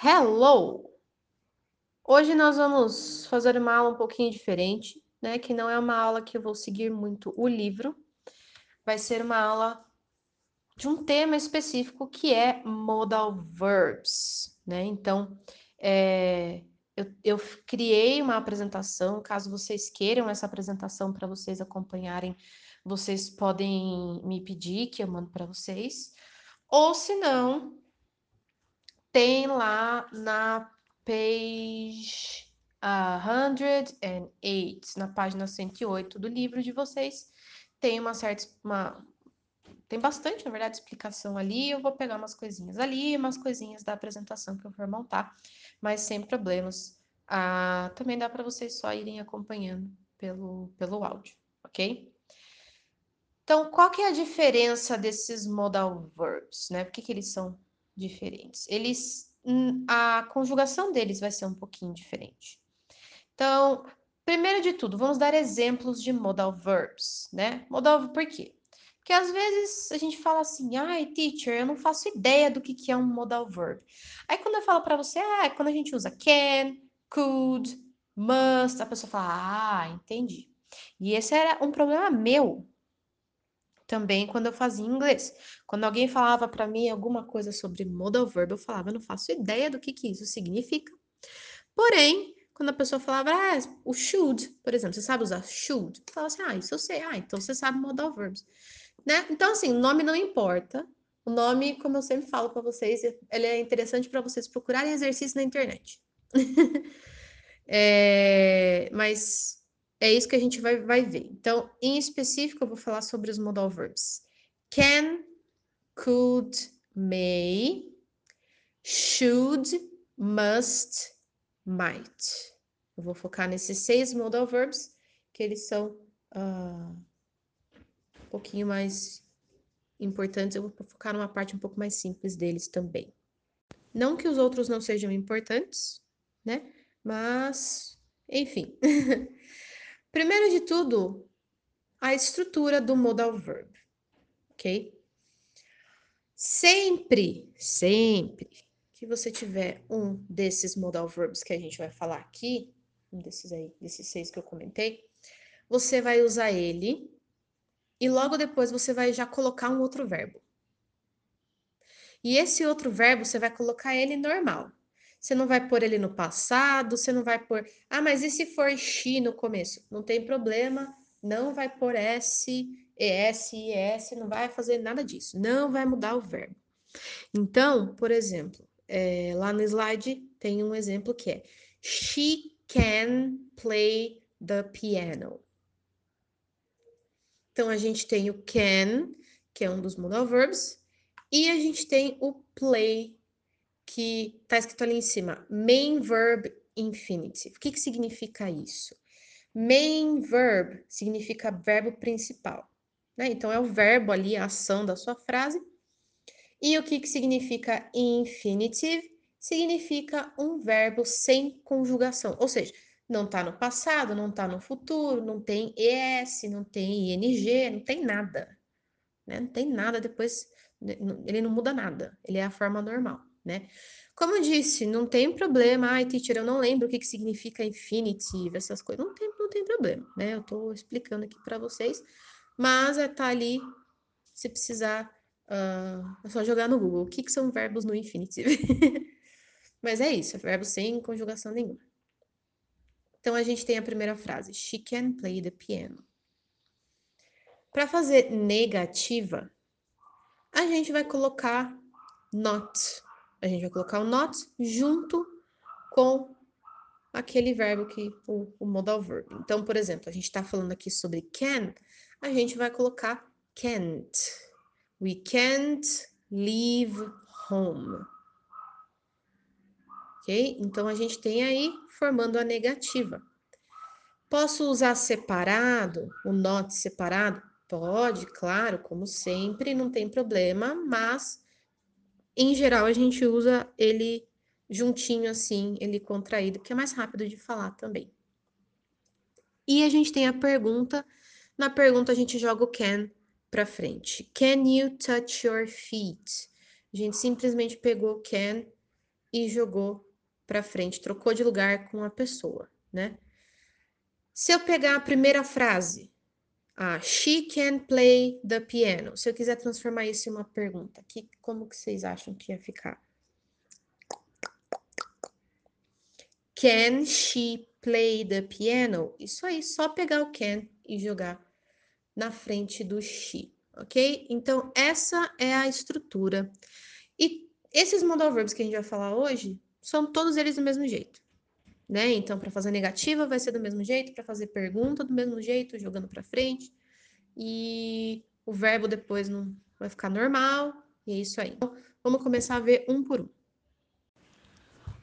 Hello! Hoje nós vamos fazer uma aula um pouquinho diferente, né? Que não é uma aula que eu vou seguir muito o livro, vai ser uma aula de um tema específico que é modal verbs, né? Então, é, eu, eu criei uma apresentação, caso vocês queiram essa apresentação para vocês acompanharem, vocês podem me pedir que eu mando para vocês, ou se não, tem lá na page uh, 108, na página 108 do livro de vocês, tem uma certa. Uma, tem bastante, na verdade, explicação ali. Eu vou pegar umas coisinhas ali, umas coisinhas da apresentação que eu for montar, mas sem problemas. Ah, também dá para vocês só irem acompanhando pelo, pelo áudio, ok? Então, qual que é a diferença desses modal verbs, né? Por que, que eles são diferentes. Eles, hum, a conjugação deles vai ser um pouquinho diferente. Então, primeiro de tudo, vamos dar exemplos de modal verbs, né? Modal por quê? Porque às vezes a gente fala assim, ai, teacher, eu não faço ideia do que, que é um modal verb. Aí quando eu falo para você, ah, é quando a gente usa can, could, must, a pessoa fala, ah, entendi. E esse era um problema meu também quando eu fazia inglês. Quando alguém falava para mim alguma coisa sobre modal verb, eu falava, eu não faço ideia do que, que isso significa. Porém, quando a pessoa falava, ah, o should, por exemplo, você sabe usar should? Eu falava assim, ah, isso eu sei. Ah, então você sabe modal verbs. Né? Então, assim, o nome não importa. O nome, como eu sempre falo para vocês, ele é interessante para vocês procurarem exercício na internet. é, mas é isso que a gente vai, vai ver. Então, em específico, eu vou falar sobre os modal verbs. Can, could, may, should, must, might. Eu vou focar nesses seis modal verbs, que eles são uh, um pouquinho mais importantes. Eu vou focar numa parte um pouco mais simples deles também. Não que os outros não sejam importantes, né? Mas, enfim. Primeiro de tudo, a estrutura do modal verb, ok? Sempre, sempre que você tiver um desses modal verbs que a gente vai falar aqui, um desses aí, desses seis que eu comentei, você vai usar ele e logo depois você vai já colocar um outro verbo. E esse outro verbo você vai colocar ele normal. Você não vai pôr ele no passado, você não vai pôr. Ah, mas e se for she no começo? Não tem problema, não vai pôr S, ES, IS, não vai fazer nada disso, não vai mudar o verbo. Então, por exemplo, é, lá no slide tem um exemplo que é She can play the piano. Então, a gente tem o can, que é um dos modal verbs, e a gente tem o play, que está escrito ali em cima, main verb infinitive. O que, que significa isso? Main verb significa verbo principal, né? Então é o verbo ali, a ação da sua frase. E o que, que significa infinitive? Significa um verbo sem conjugação, ou seja, não está no passado, não está no futuro, não tem ES, não tem ING, não tem nada. Né? Não tem nada depois, ele não muda nada, ele é a forma normal né? Como eu disse, não tem problema. Ai, teacher, eu não lembro o que, que significa infinitive, essas coisas. Não tem, não tem problema, né? Eu tô explicando aqui para vocês, mas é tá ali, se precisar, uh, é só jogar no Google. O que, que são verbos no infinitive? mas é isso, é verbo sem conjugação nenhuma. Então, a gente tem a primeira frase. She can play the piano. Para fazer negativa, a gente vai colocar not a gente vai colocar o not junto com aquele verbo que o, o modal verb. Então, por exemplo, a gente está falando aqui sobre can, a gente vai colocar can't. We can't leave home. Ok? Então, a gente tem aí formando a negativa. Posso usar separado, o not separado? Pode, claro, como sempre, não tem problema, mas em geral, a gente usa ele juntinho assim, ele contraído, que é mais rápido de falar também. E a gente tem a pergunta. Na pergunta, a gente joga o can para frente. Can you touch your feet? A gente simplesmente pegou can e jogou para frente, trocou de lugar com a pessoa, né? Se eu pegar a primeira frase, ah, she can play the piano. Se eu quiser transformar isso em uma pergunta, que, como que vocês acham que ia ficar? Can she play the piano? Isso aí, só pegar o can e jogar na frente do she, ok? Então, essa é a estrutura. E esses modal verbs que a gente vai falar hoje, são todos eles do mesmo jeito, né? Então, para fazer negativa vai ser do mesmo jeito, para fazer pergunta do mesmo jeito, jogando para frente. E o verbo depois não vai ficar normal, e é isso aí. Então, vamos começar a ver um por um.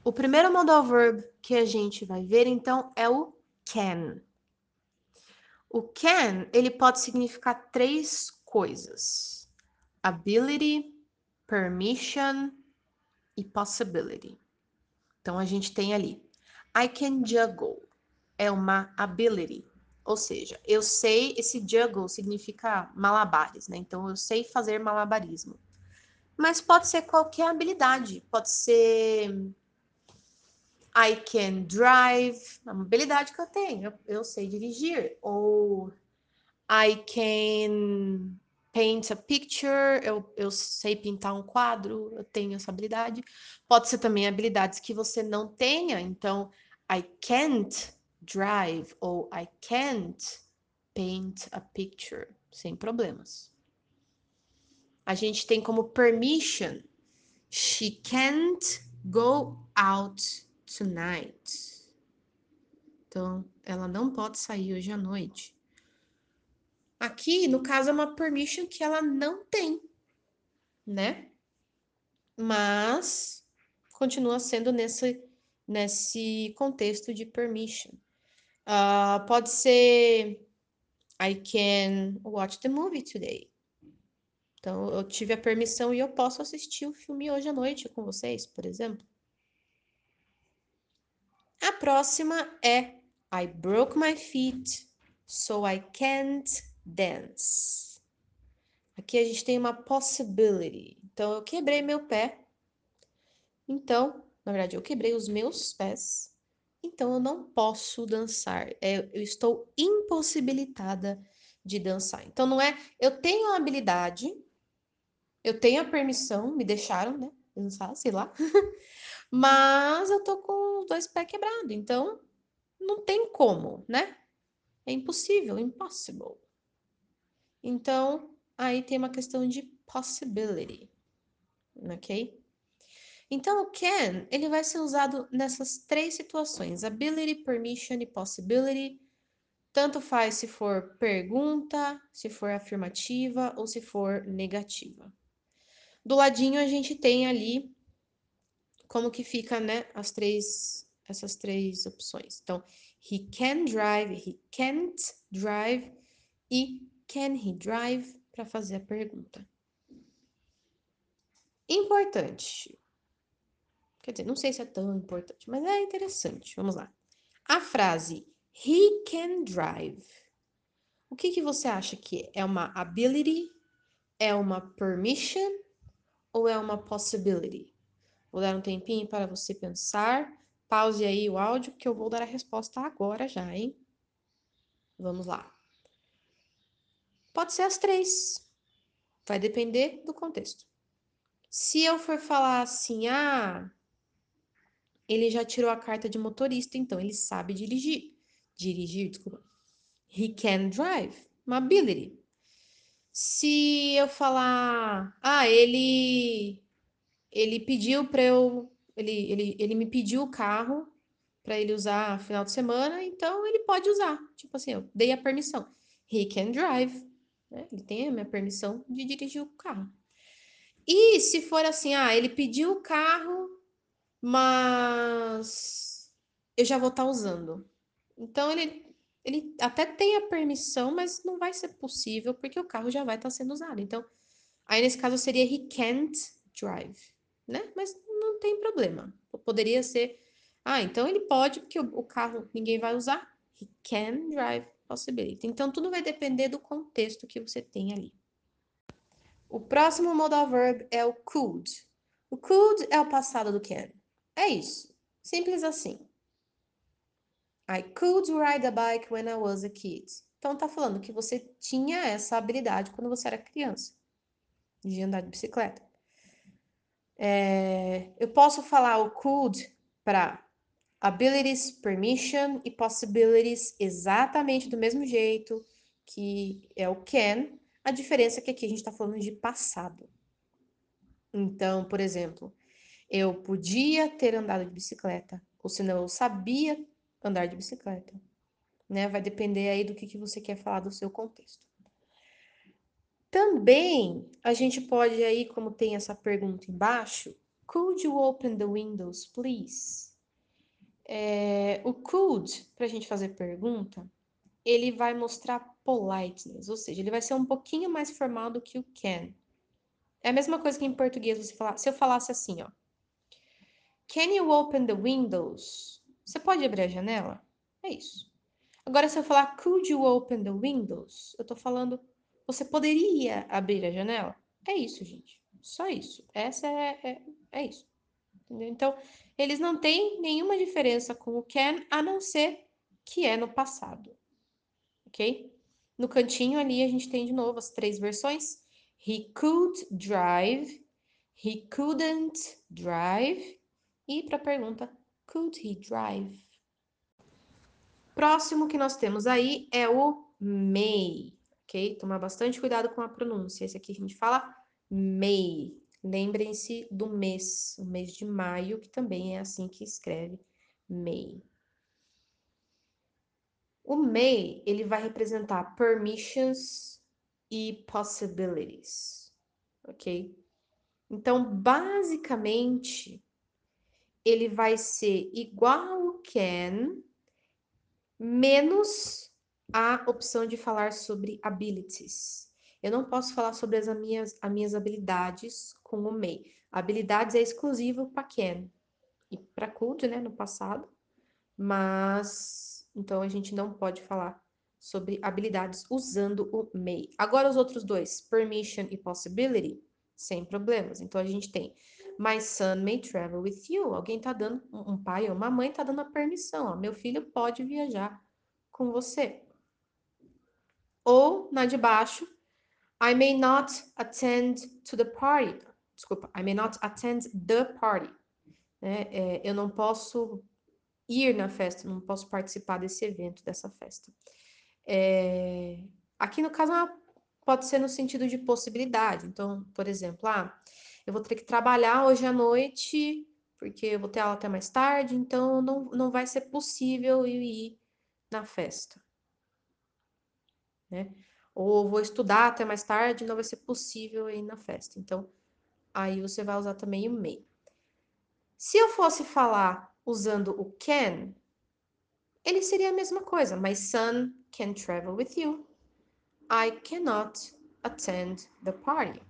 O primeiro modal verb que a gente vai ver, então, é o can. O can, ele pode significar três coisas. Ability, permission e possibility. Então, a gente tem ali, I can juggle, é uma ability. Ou seja, eu sei, esse juggle significa malabares, né? Então, eu sei fazer malabarismo. Mas pode ser qualquer habilidade, pode ser I can drive, é uma habilidade que eu tenho, eu, sei dirigir. Ou I can paint a picture, eu, eu sei pintar um quadro, eu tenho essa habilidade. Pode ser também habilidades que você não tenha, então I can't drive ou I can't paint a picture, sem problemas. A gente tem como permission, she can't go out tonight. Então, ela não pode sair hoje à noite. Aqui, no caso, é uma permission que ela não tem, né? Mas continua sendo nesse, nesse contexto de permission. Uh, pode ser I can watch the movie today. Então, eu tive a permissão e eu posso assistir o filme hoje à noite com vocês, por exemplo. A próxima é I broke my feet, so I can't dance. Aqui a gente tem uma possibility. Então, eu quebrei meu pé. Então, na verdade, eu quebrei os meus pés. Então, eu não posso dançar. É, eu estou impossibilitada de dançar. Então, não é. Eu tenho a habilidade, eu tenho a permissão, me deixaram, né? Dançar, sei lá. Mas eu tô com os dois pés quebrados, então não tem como, né? É impossível, impossible. Então, aí tem uma questão de possibility, ok? Então, o can, ele vai ser usado nessas três situações, ability, permission e possibility. Tanto faz se for pergunta, se for afirmativa ou se for negativa. Do ladinho a gente tem ali como que fica, né, as três, essas três opções. Então, he can drive, he can't drive e can he drive para fazer a pergunta. Importante. Quer dizer, não sei se é tão importante, mas é interessante. Vamos lá. A frase he can drive. O que, que você acha que é? É uma ability? É uma permission? Ou é uma possibility? Vou dar um tempinho para você pensar. Pause aí o áudio, que eu vou dar a resposta agora já, hein? Vamos lá. Pode ser as três. Vai depender do contexto. Se eu for falar assim, ah, ele já tirou a carta de motorista, então ele sabe dirigir. Dirigir, desculpa. He can drive. Uma ability. Se eu falar, ah, ele ele pediu para eu. Ele, ele, ele me pediu o carro para ele usar final de semana, então ele pode usar. Tipo assim, eu dei a permissão. He can drive. Né? Ele tem a minha permissão de dirigir o carro. E se for assim, ah, ele pediu o carro, mas eu já vou estar tá usando. Então ele, ele até tem a permissão, mas não vai ser possível porque o carro já vai estar tá sendo usado. Então, aí nesse caso seria he can't drive né? Mas não tem problema. Poderia ser, ah, então ele pode, porque o, o carro ninguém vai usar. He can drive possibility. Então tudo vai depender do contexto que você tem ali. O próximo modal verb é o could. O could é o passado do can. É isso. Simples assim. I could ride a bike when I was a kid. Então tá falando que você tinha essa habilidade quando você era criança de andar de bicicleta. É, eu posso falar o could para abilities, permission e possibilities exatamente do mesmo jeito que é o can. A diferença é que aqui a gente está falando de passado. Então, por exemplo, eu podia ter andado de bicicleta, ou senão eu sabia andar de bicicleta. Né? Vai depender aí do que, que você quer falar do seu contexto. Também a gente pode aí, como tem essa pergunta embaixo, could you open the windows, please? É, o could, para a gente fazer pergunta, ele vai mostrar politeness, ou seja, ele vai ser um pouquinho mais formal do que o can. É a mesma coisa que em português você falar, se eu falasse assim, ó. Can you open the windows? Você pode abrir a janela? É isso. Agora, se eu falar could you open the windows? Eu tô falando, você poderia abrir a janela? É isso, gente. Só isso. Essa é, é, é isso. Entendeu? Então, eles não têm nenhuma diferença com o can, a não ser que é no passado. Ok? No cantinho ali, a gente tem de novo as três versões. He could drive, he couldn't drive. E para a pergunta, could he drive? Próximo que nós temos aí é o may, ok? Tomar bastante cuidado com a pronúncia. Esse aqui a gente fala may. Lembrem-se do mês, o mês de maio, que também é assim que escreve may. O may, ele vai representar permissions e possibilities, ok? Então, basicamente, ele vai ser igual ao can, menos a opção de falar sobre abilities. Eu não posso falar sobre as minhas, as minhas habilidades com o may. Habilidades é exclusivo para can e para could, né, no passado, mas então a gente não pode falar sobre habilidades usando o may. Agora os outros dois, permission e possibility, sem problemas. Então a gente tem My son may travel with you. Alguém tá dando, um pai ou uma mãe tá dando a permissão, ó, meu filho pode viajar com você. Ou na de baixo, I may not attend to the party. Desculpa, I may not attend the party. É, é, eu não posso ir na festa, não posso participar desse evento, dessa festa. É, aqui no caso pode ser no sentido de possibilidade. Então, por exemplo, ah, eu vou ter que trabalhar hoje à noite, porque eu vou ter aula até mais tarde, então não, não vai ser possível eu ir na festa. Né? Ou vou estudar até mais tarde, não vai ser possível ir na festa. Então, aí você vai usar também o may. Se eu fosse falar usando o can, ele seria a mesma coisa. My son can travel with you. I cannot attend the party.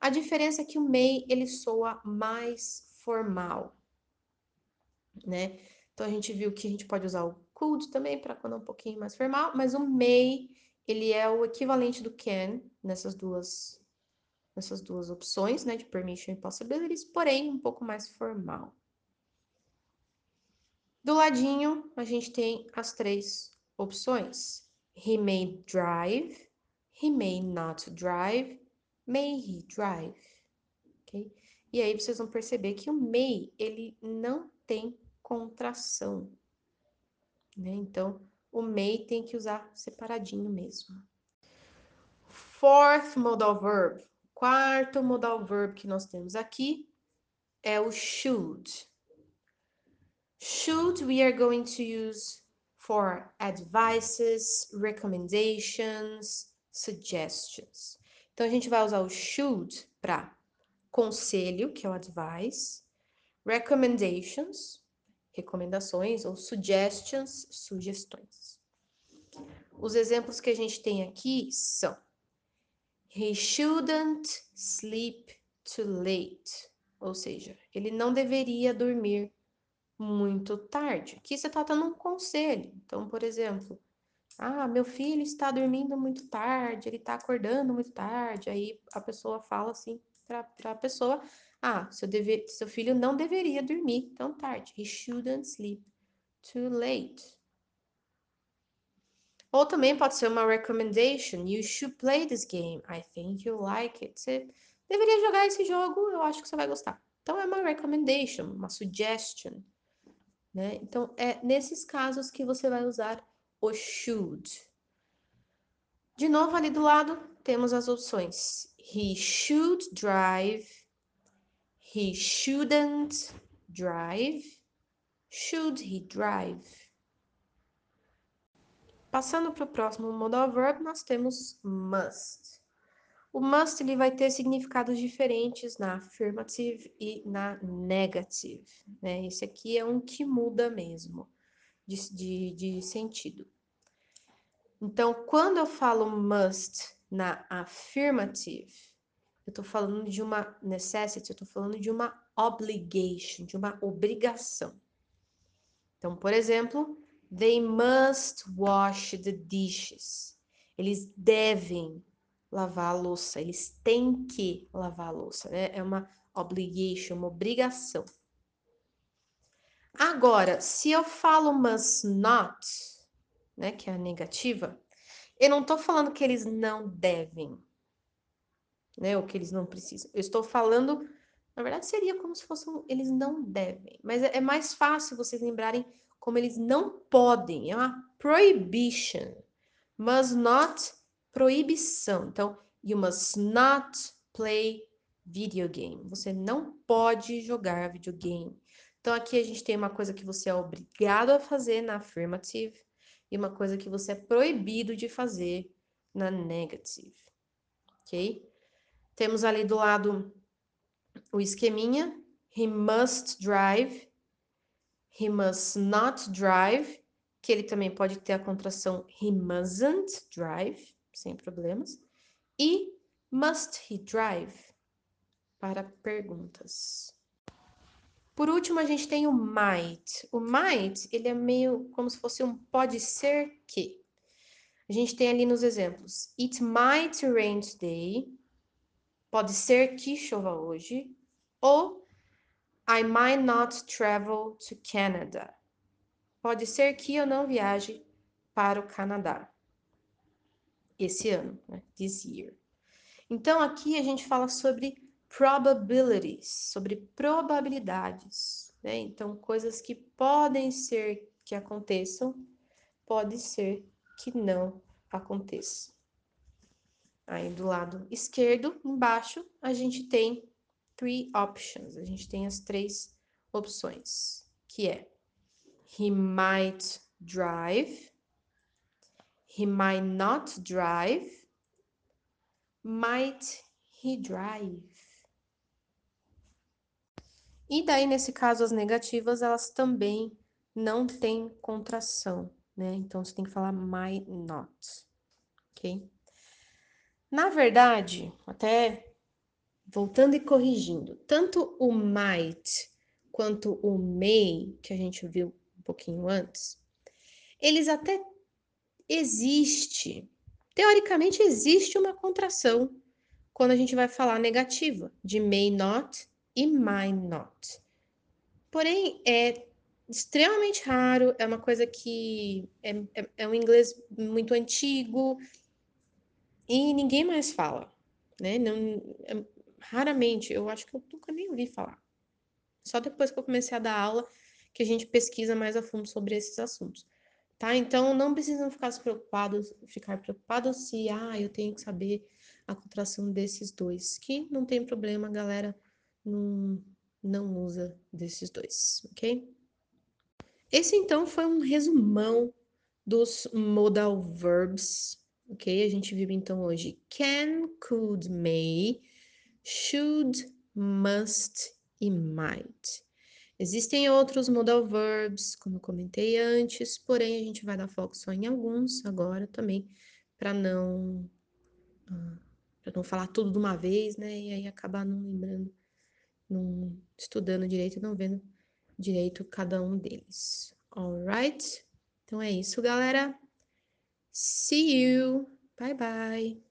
A diferença é que o may ele soa mais formal, né? Então a gente viu que a gente pode usar o could também para quando é um pouquinho mais formal, mas o may ele é o equivalente do can nessas duas nessas duas opções, né, de permission e possibilities, porém um pouco mais formal. Do ladinho, a gente tem as três opções. He may drive, he may not drive May he drive? Ok? E aí vocês vão perceber que o may, ele não tem contração. Né? Então, o may tem que usar separadinho mesmo. Fourth modal verb. Quarto modal verb que nós temos aqui é o should. Should we are going to use for advices, recommendations, suggestions. Então, a gente vai usar o should para conselho, que é o advice, recommendations, recomendações, ou suggestions, sugestões. Os exemplos que a gente tem aqui são He shouldn't sleep too late. Ou seja, ele não deveria dormir muito tarde. Aqui você está dando um conselho. Então, por exemplo, ah, meu filho está dormindo muito tarde, ele está acordando muito tarde. Aí a pessoa fala assim para a pessoa: Ah, seu, seu filho não deveria dormir tão tarde. He shouldn't sleep too late. Ou também pode ser uma recommendation. You should play this game. I think you'll like it. Você deveria jogar esse jogo, eu acho que você vai gostar. Então é uma recommendation, uma suggestion. Né? Então é nesses casos que você vai usar o should. De novo, ali do lado, temos as opções. He should drive. He shouldn't drive. Should he drive? Passando para o próximo modal verb, nós temos must. O must ele vai ter significados diferentes na affirmative e na negative. Né? Esse aqui é um que muda mesmo de, de, de sentido. Então, quando eu falo must na affirmative, eu estou falando de uma necessity, eu estou falando de uma obligation, de uma obrigação. Então, por exemplo, They must wash the dishes. Eles devem lavar a louça, eles têm que lavar a louça, né? É uma obligation, uma obrigação. Agora, se eu falo must not, né, que é a negativa, eu não estou falando que eles não devem, né, ou que eles não precisam. Eu estou falando, na verdade, seria como se fossem eles não devem, mas é, é mais fácil vocês lembrarem como eles não podem, é uma prohibition. Must not, proibição. Então, you must not play video game. Você não pode jogar videogame. Então, aqui a gente tem uma coisa que você é obrigado a fazer na affirmative e uma coisa que você é proibido de fazer na negative. Ok? Temos ali do lado o esqueminha. He must drive. He must not drive, que ele também pode ter a contração he mustn't drive, sem problemas. E must he drive, para perguntas. Por último, a gente tem o might. O might, ele é meio como se fosse um pode ser que. A gente tem ali nos exemplos. It might rain today. Pode ser que chova hoje. Ou I might not travel to Canada. Pode ser que eu não viaje para o Canadá esse ano, né? this year. Então aqui a gente fala sobre probabilities, sobre probabilidades, né? Então coisas que podem ser que aconteçam, pode ser que não aconteça. Aí do lado esquerdo, embaixo, a gente tem three options. A gente tem as três opções, que é he might drive, he might not drive, might he drive. E daí, nesse caso, as negativas, elas também não têm contração, né? Então, você tem que falar might not, ok? Na verdade, até voltando e corrigindo, tanto o might quanto o may, que a gente viu um pouquinho antes, eles até existe, teoricamente existe uma contração quando a gente vai falar negativa, de may not e might not. Porém, é extremamente raro, é uma coisa que é, é, é um inglês muito antigo e ninguém mais fala, né? Não, é, raramente, eu acho que eu nunca nem ouvi falar. Só depois que eu comecei a dar aula que a gente pesquisa mais a fundo sobre esses assuntos. Tá? Então não precisam ficar preocupados, ficar preocupados se ah, eu tenho que saber a contração desses dois, que não tem problema, galera, não, não usa desses dois, ok? Esse então foi um resumão dos modal verbs, ok? A gente viu então hoje can, could, may, should, must e might. Existem outros modal verbs, como eu comentei antes, porém a gente vai dar foco só em alguns agora também, para não uh, para não falar tudo de uma vez, né? E aí acabar não lembrando, não estudando direito, não vendo direito cada um deles. Alright? Então é isso, galera. See you. Bye bye.